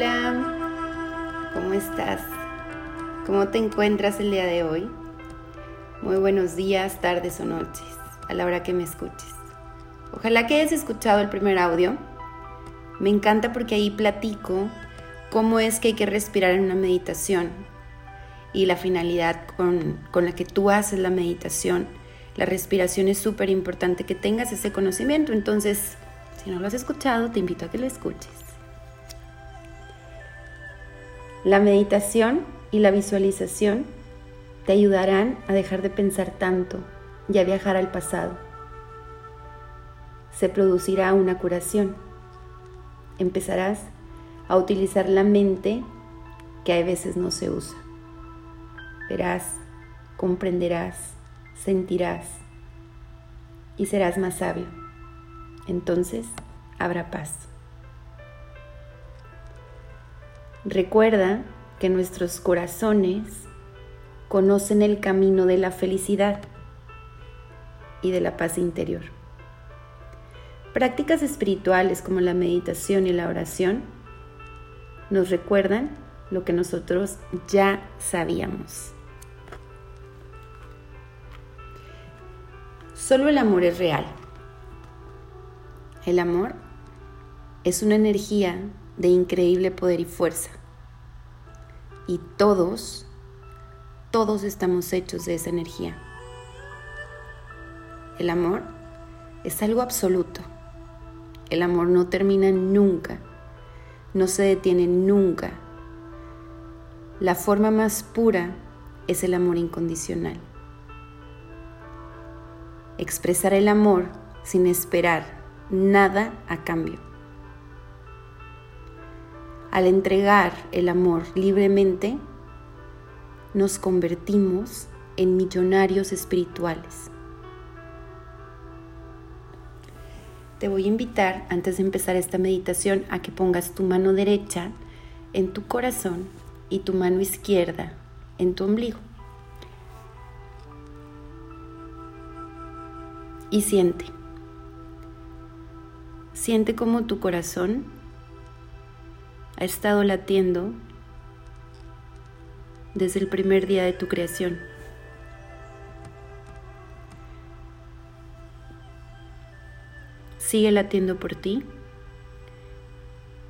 Hola, ¿cómo estás? ¿Cómo te encuentras el día de hoy? Muy buenos días, tardes o noches, a la hora que me escuches. Ojalá que hayas escuchado el primer audio. Me encanta porque ahí platico cómo es que hay que respirar en una meditación y la finalidad con, con la que tú haces la meditación. La respiración es súper importante que tengas ese conocimiento, entonces si no lo has escuchado, te invito a que lo escuches. La meditación y la visualización te ayudarán a dejar de pensar tanto y a viajar al pasado. Se producirá una curación. Empezarás a utilizar la mente que a veces no se usa. Verás, comprenderás, sentirás y serás más sabio. Entonces habrá paz. Recuerda que nuestros corazones conocen el camino de la felicidad y de la paz interior. Prácticas espirituales como la meditación y la oración nos recuerdan lo que nosotros ya sabíamos. Solo el amor es real. El amor es una energía de increíble poder y fuerza. Y todos, todos estamos hechos de esa energía. El amor es algo absoluto. El amor no termina nunca, no se detiene nunca. La forma más pura es el amor incondicional. Expresar el amor sin esperar nada a cambio. Al entregar el amor libremente, nos convertimos en millonarios espirituales. Te voy a invitar, antes de empezar esta meditación, a que pongas tu mano derecha en tu corazón y tu mano izquierda en tu ombligo. Y siente. Siente como tu corazón ha estado latiendo desde el primer día de tu creación. Sigue latiendo por ti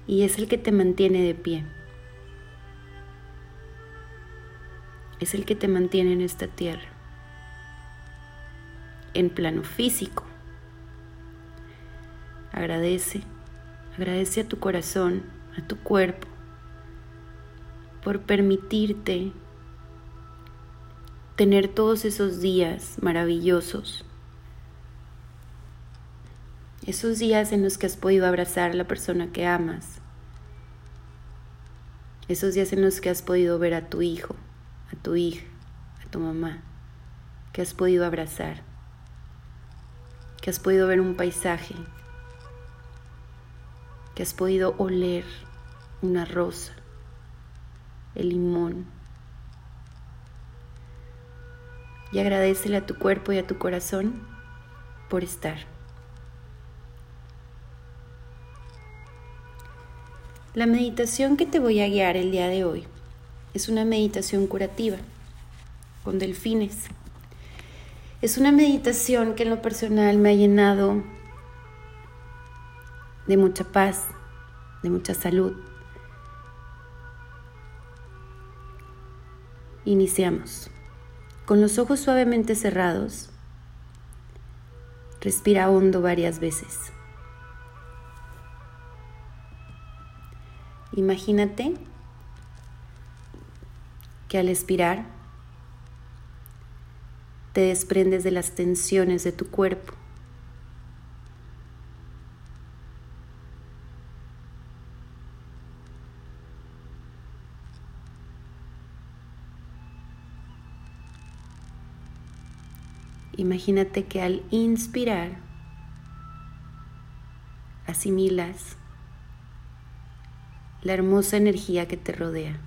y es el que te mantiene de pie. Es el que te mantiene en esta tierra, en plano físico. Agradece, agradece a tu corazón, a tu cuerpo por permitirte tener todos esos días maravillosos. Esos días en los que has podido abrazar a la persona que amas. Esos días en los que has podido ver a tu hijo, a tu hija, a tu mamá, que has podido abrazar, que has podido ver un paisaje, que has podido oler una rosa, el limón. Y agradecele a tu cuerpo y a tu corazón por estar. La meditación que te voy a guiar el día de hoy es una meditación curativa con delfines. Es una meditación que en lo personal me ha llenado de mucha paz, de mucha salud. Iniciamos. Con los ojos suavemente cerrados, respira hondo varias veces. Imagínate que al expirar te desprendes de las tensiones de tu cuerpo Imagínate que al inspirar asimilas la hermosa energía que te rodea.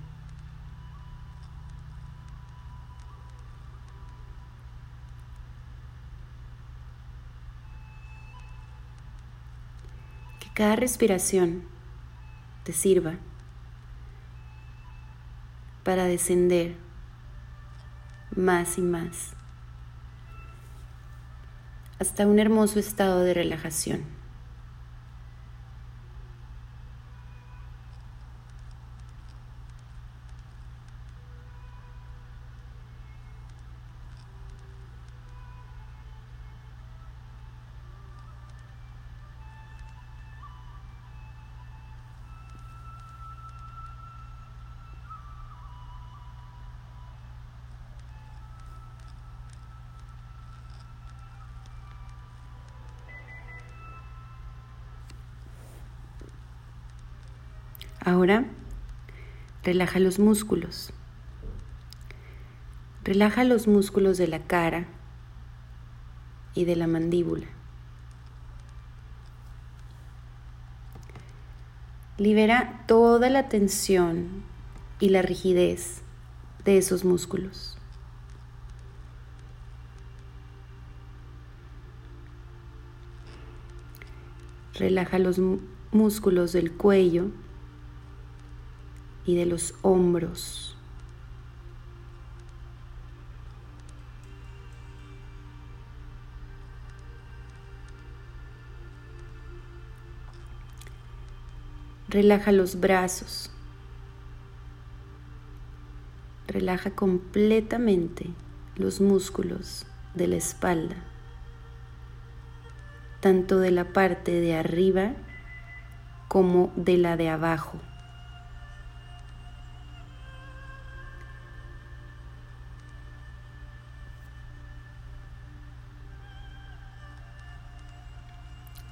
Que cada respiración te sirva para descender más y más hasta un hermoso estado de relajación. Ahora, relaja los músculos. Relaja los músculos de la cara y de la mandíbula. Libera toda la tensión y la rigidez de esos músculos. Relaja los músculos del cuello y de los hombros. Relaja los brazos. Relaja completamente los músculos de la espalda, tanto de la parte de arriba como de la de abajo.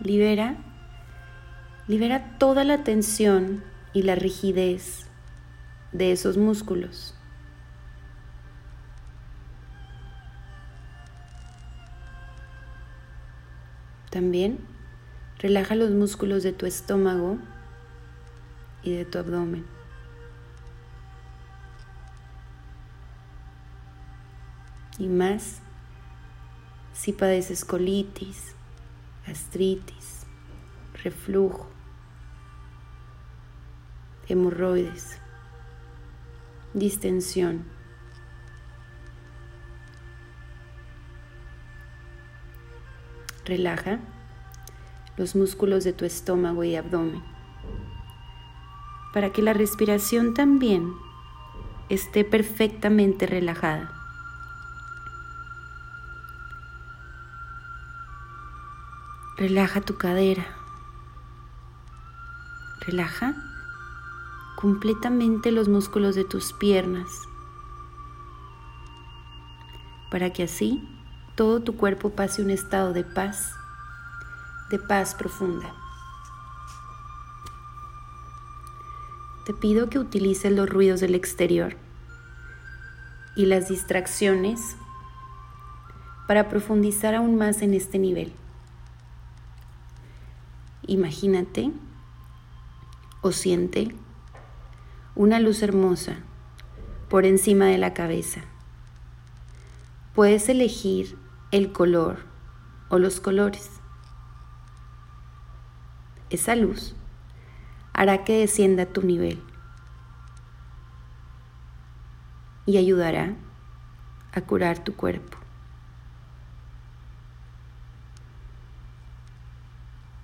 Libera, libera toda la tensión y la rigidez de esos músculos. También relaja los músculos de tu estómago y de tu abdomen. Y más si padeces colitis, gastritis, reflujo, hemorroides, distensión. Relaja los músculos de tu estómago y abdomen para que la respiración también esté perfectamente relajada. Relaja tu cadera. Relaja completamente los músculos de tus piernas para que así todo tu cuerpo pase un estado de paz, de paz profunda. Te pido que utilices los ruidos del exterior y las distracciones para profundizar aún más en este nivel. Imagínate o siente una luz hermosa por encima de la cabeza. Puedes elegir el color o los colores. Esa luz hará que descienda tu nivel y ayudará a curar tu cuerpo.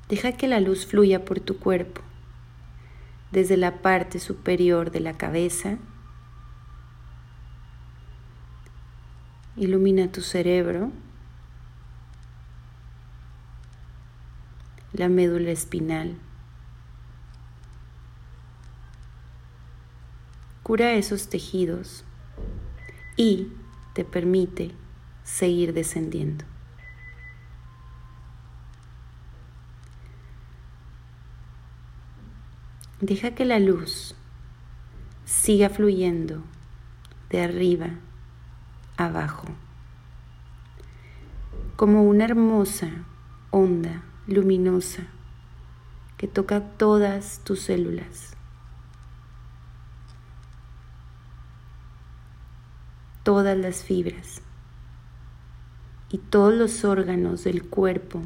Deja que la luz fluya por tu cuerpo, desde la parte superior de la cabeza. Ilumina tu cerebro, la médula espinal. Cura esos tejidos y te permite seguir descendiendo. Deja que la luz siga fluyendo de arriba abajo, como una hermosa onda luminosa que toca todas tus células, todas las fibras y todos los órganos del cuerpo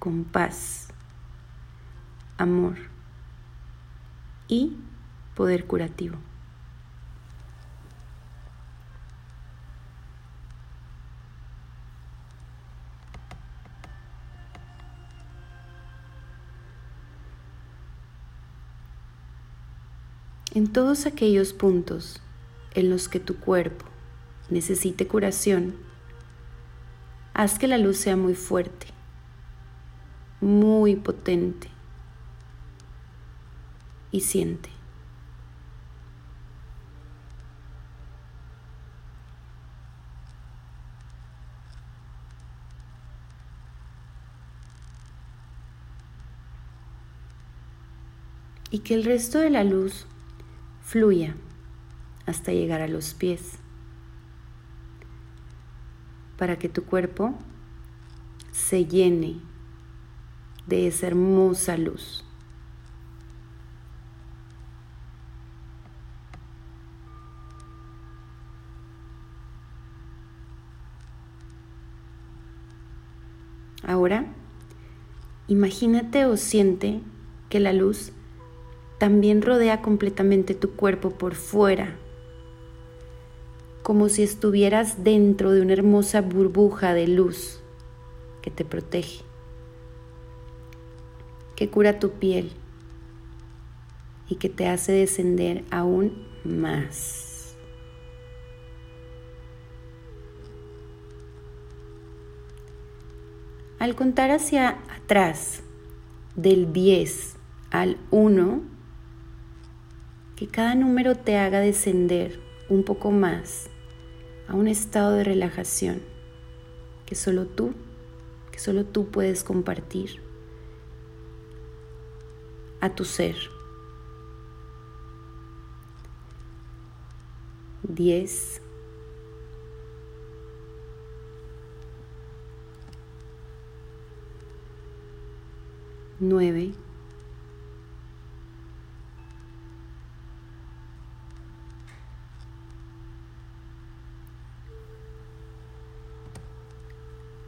con paz, amor y poder curativo. En todos aquellos puntos en los que tu cuerpo necesite curación, haz que la luz sea muy fuerte, muy potente, y siente. y que el resto de la luz fluya hasta llegar a los pies, para que tu cuerpo se llene de esa hermosa luz. Ahora, imagínate o siente que la luz también rodea completamente tu cuerpo por fuera, como si estuvieras dentro de una hermosa burbuja de luz que te protege, que cura tu piel y que te hace descender aún más. Al contar hacia atrás del 10 al 1, que cada número te haga descender un poco más a un estado de relajación que solo tú, que solo tú puedes compartir a tu ser. 10 9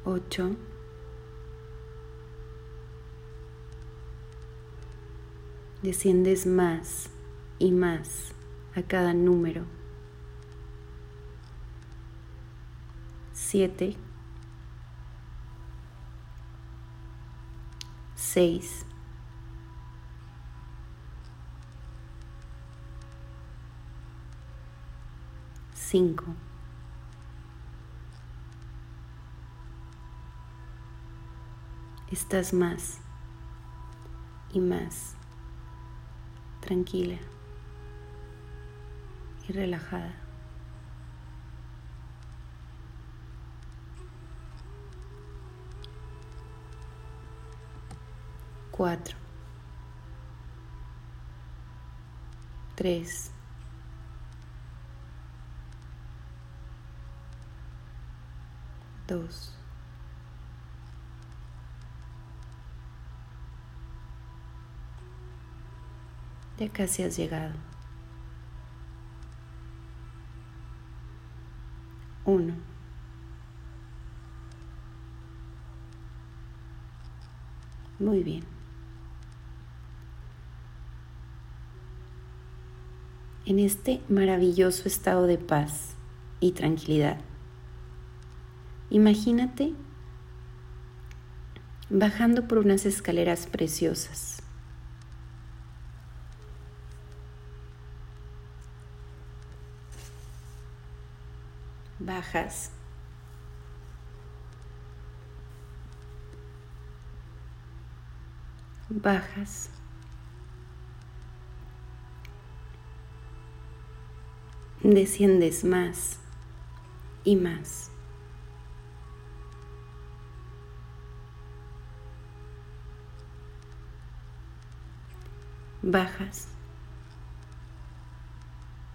8, desciendes más y más a cada número. 7, 6, 5, estás más y más tranquila y relajada. Cuatro. Tres. Dos. Ya casi has llegado. Uno. Muy bien. En este maravilloso estado de paz y tranquilidad, imagínate bajando por unas escaleras preciosas. bajas. Bajas. Desciendes más y más. Bajas.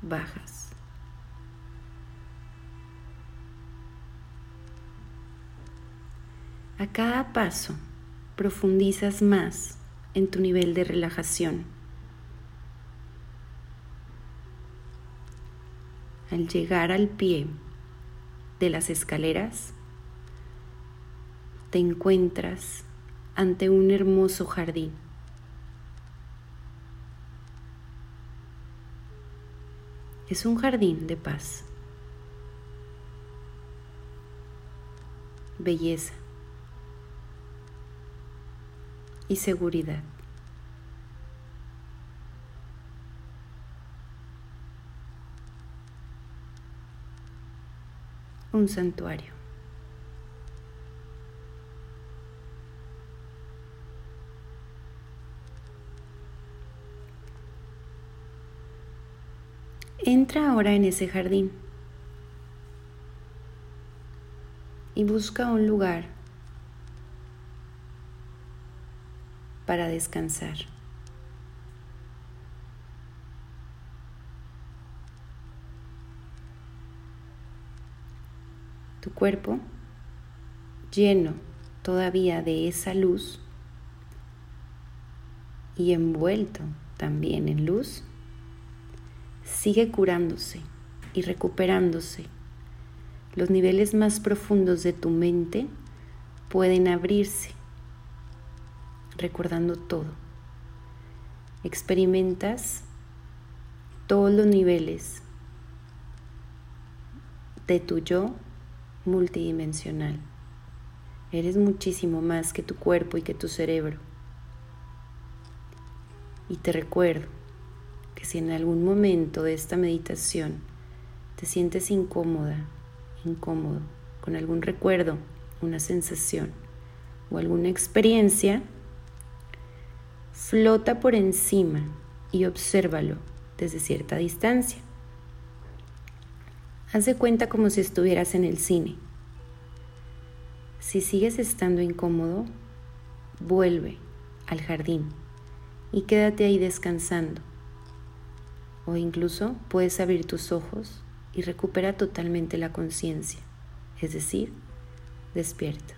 Bajas. A cada paso profundizas más en tu nivel de relajación. Al llegar al pie de las escaleras, te encuentras ante un hermoso jardín. Es un jardín de paz, belleza, y seguridad. Un santuario. Entra ahora en ese jardín y busca un lugar para descansar. Tu cuerpo, lleno todavía de esa luz y envuelto también en luz, sigue curándose y recuperándose. Los niveles más profundos de tu mente pueden abrirse, recordando todo. Experimentas todos los niveles de tu yo multidimensional. Eres muchísimo más que tu cuerpo y que tu cerebro. Y te recuerdo que si en algún momento de esta meditación te sientes incómoda, incómodo, con algún recuerdo, una sensación o alguna experiencia, flota por encima y obsérvalo desde cierta distancia. Haz de cuenta como si estuvieras en el cine. Si sigues estando incómodo, vuelve al jardín y quédate ahí descansando o incluso puedes abrir tus ojos y recupera totalmente la conciencia, es decir, despierta.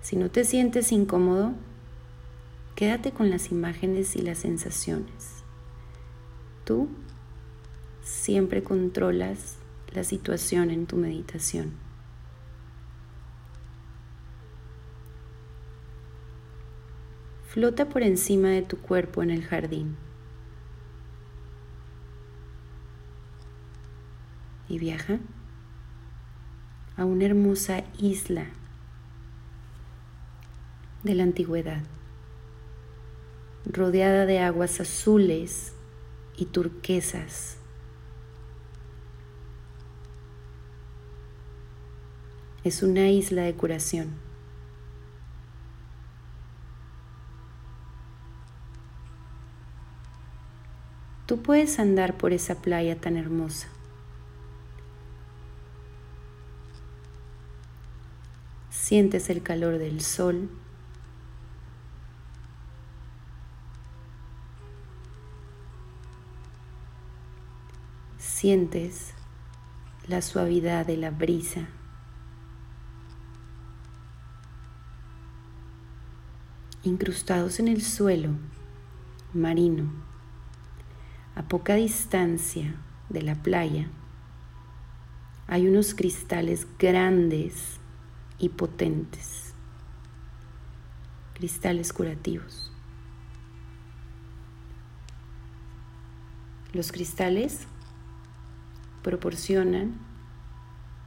Si no te sientes incómodo, quédate con las imágenes y las sensaciones. Tú siempre controlas la situación en tu meditación. Flota por encima de tu cuerpo en el jardín. y viaja a una hermosa isla de la antigüedad, rodeada de aguas azules y turquesas. Es una isla de curación. Tú puedes andar por esa playa tan hermosa. Sientes el calor del sol. Sientes la suavidad de la brisa. Incrustados en el suelo marino, a poca distancia de la playa, hay unos cristales grandes y potentes, cristales curativos. Los cristales proporcionan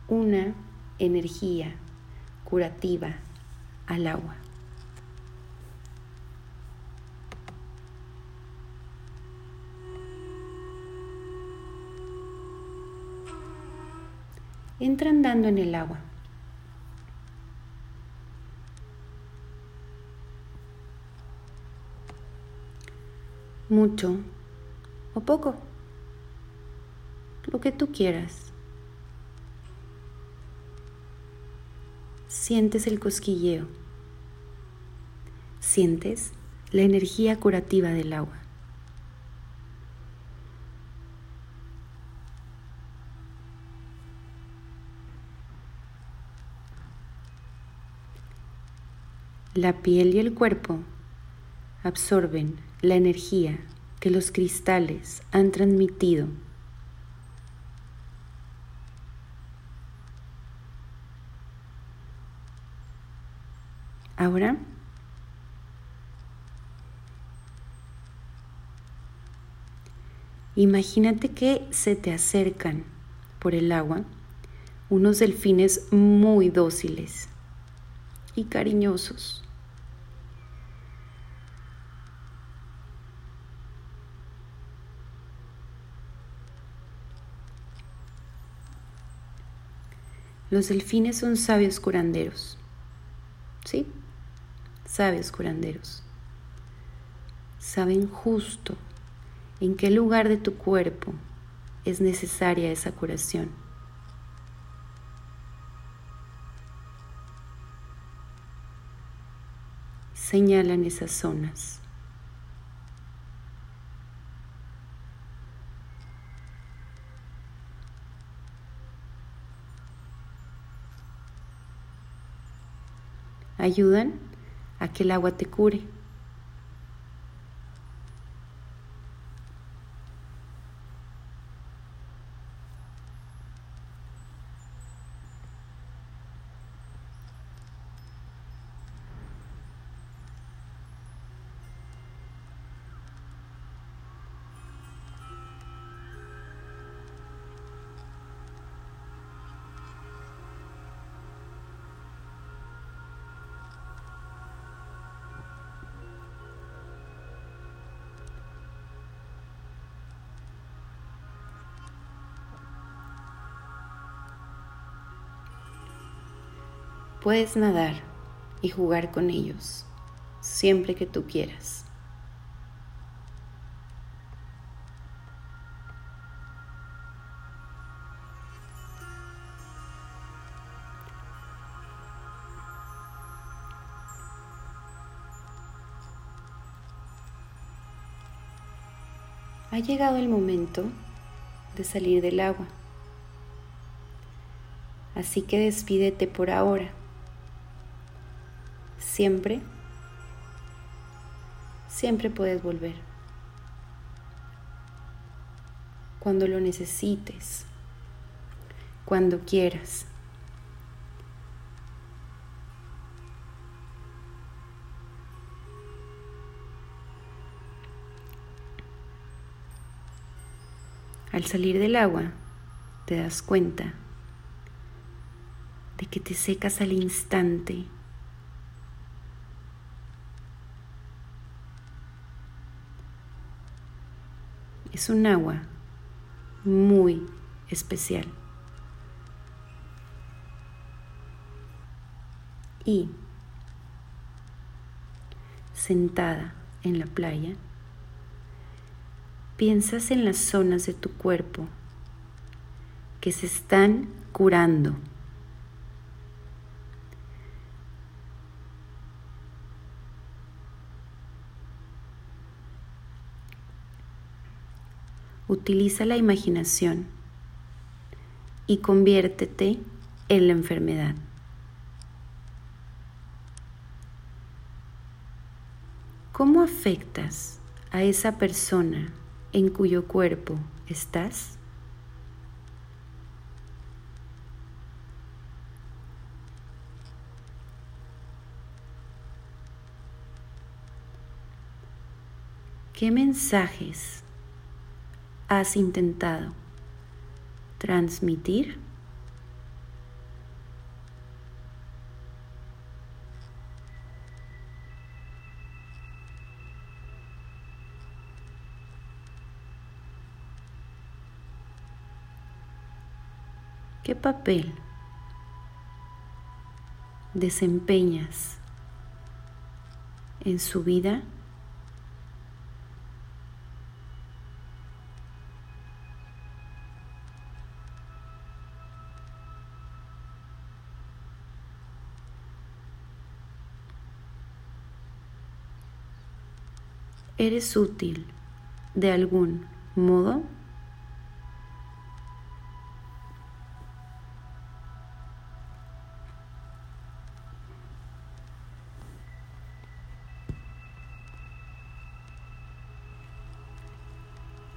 una energía curativa al agua. Entra andando en el agua. mucho o poco, lo que tú quieras. Sientes el cosquilleo, sientes la energía curativa del agua. La piel y el cuerpo absorben la energía que los cristales han transmitido. Ahora, imagínate que se te acercan por el agua unos delfines muy dóciles y cariñosos. Los delfines son sabios curanderos. ¿Sí? Sabios curanderos. Saben justo en qué lugar de tu cuerpo es necesaria esa curación. Señalan esas zonas. ayudan a que el agua te cure. Puedes nadar y jugar con ellos siempre que tú quieras. Ha llegado el momento de salir del agua. Así que despídete por ahora siempre, siempre puedes volver. Cuando lo necesites, cuando quieras. Al salir del agua, te das cuenta de que te secas al instante Es un agua muy especial. Y sentada en la playa, piensas en las zonas de tu cuerpo que se están curando utiliza la imaginación y conviértete en la enfermedad. ¿Cómo afectas a esa persona en cuyo cuerpo estás? ¿Qué mensajes has intentado transmitir? ¿Qué papel desempeñas en su vida? ¿Eres útil de algún modo?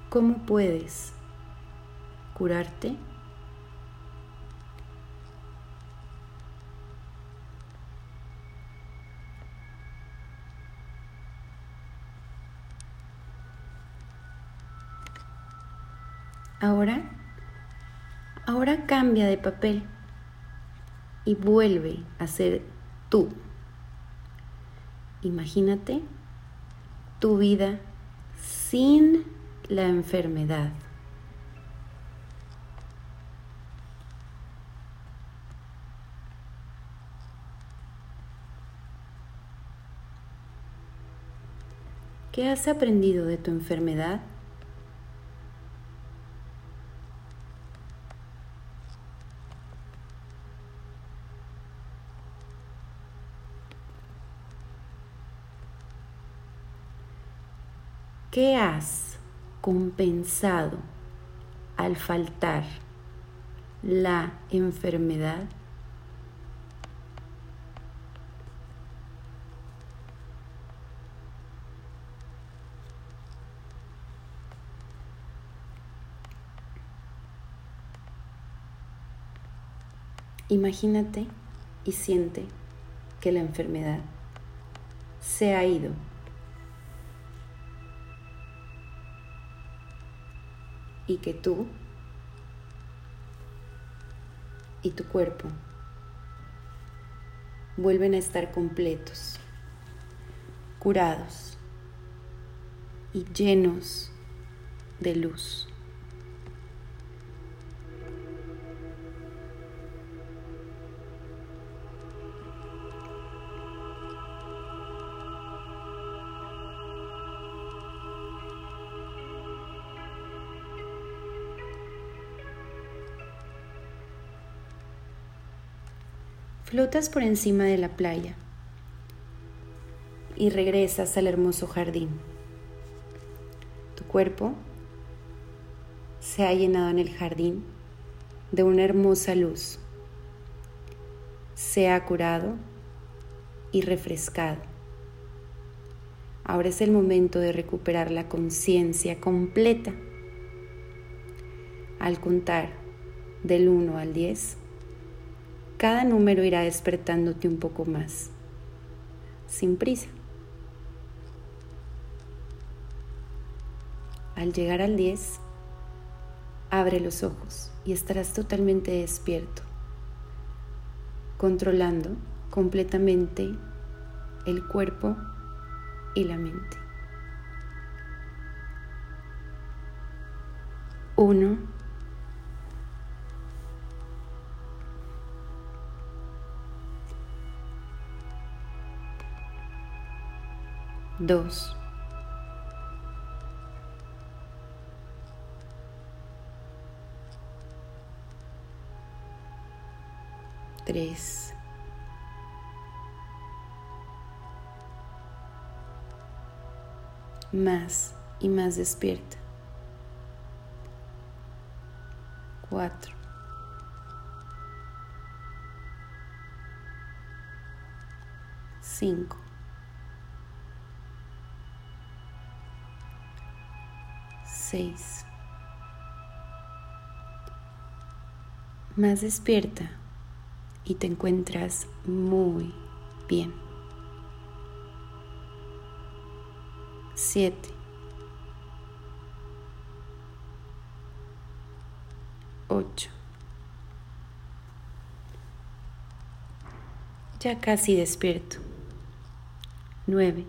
¿Cómo puedes curarte? Ahora, ahora cambia de papel y vuelve a ser tú. Imagínate tu vida sin la enfermedad. ¿Qué has aprendido de tu enfermedad? ¿Qué has compensado al faltar la enfermedad? Imagínate y siente que la enfermedad se ha ido y que tú y tu cuerpo vuelven a estar completos, curados y llenos de luz. Flotas por encima de la playa y regresas al hermoso jardín. Tu cuerpo se ha llenado en el jardín de una hermosa luz. Se ha curado y refrescado. Ahora es el momento de recuperar la conciencia completa. Al contar del 1 al 10, cada número irá despertándote un poco más, sin prisa. Al llegar al 10, abre los ojos y estarás totalmente despierto, controlando completamente el cuerpo y la mente. Uno. Dos, tres, más y más despierta, cuatro, cinco, Más despierta y te encuentras muy bien. 7. 8. Ya casi despierto. 9.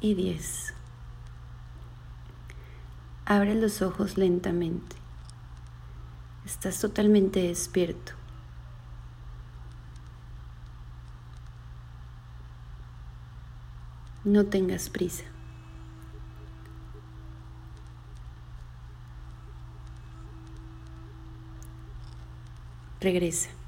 Y 10. Abre los ojos lentamente. Estás totalmente despierto. No tengas prisa. Regresa.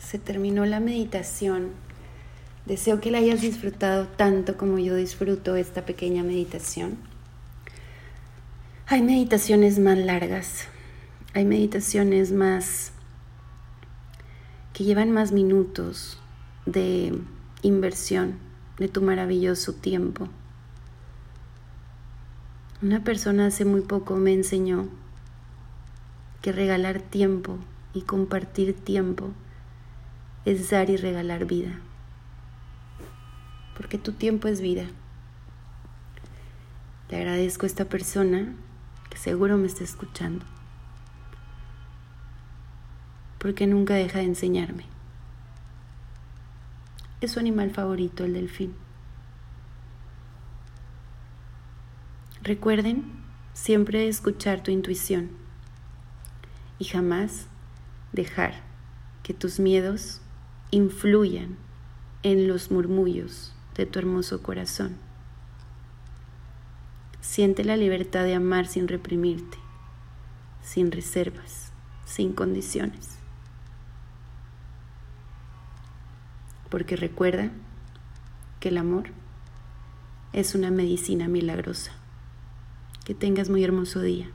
Se terminó la meditación. Deseo que la hayas disfrutado tanto como yo disfruto esta pequeña meditación. Hay meditaciones más largas, hay meditaciones más que llevan más minutos de inversión de tu maravilloso tiempo. Una persona hace muy poco me enseñó que regalar tiempo y compartir tiempo es dar y regalar vida. Porque tu tiempo es vida. Le agradezco a esta persona que seguro me está escuchando, porque nunca deja de enseñarme. Es su animal favorito, el delfín. Recuerden siempre escuchar tu intuición y jamás dejar que tus miedos influyan en los murmullos de tu hermoso corazón. Siente la libertad de amar sin reprimirte, sin reservas, sin condiciones. Porque recuerda que el amor es una medicina milagrosa. Que tengas muy hermoso día.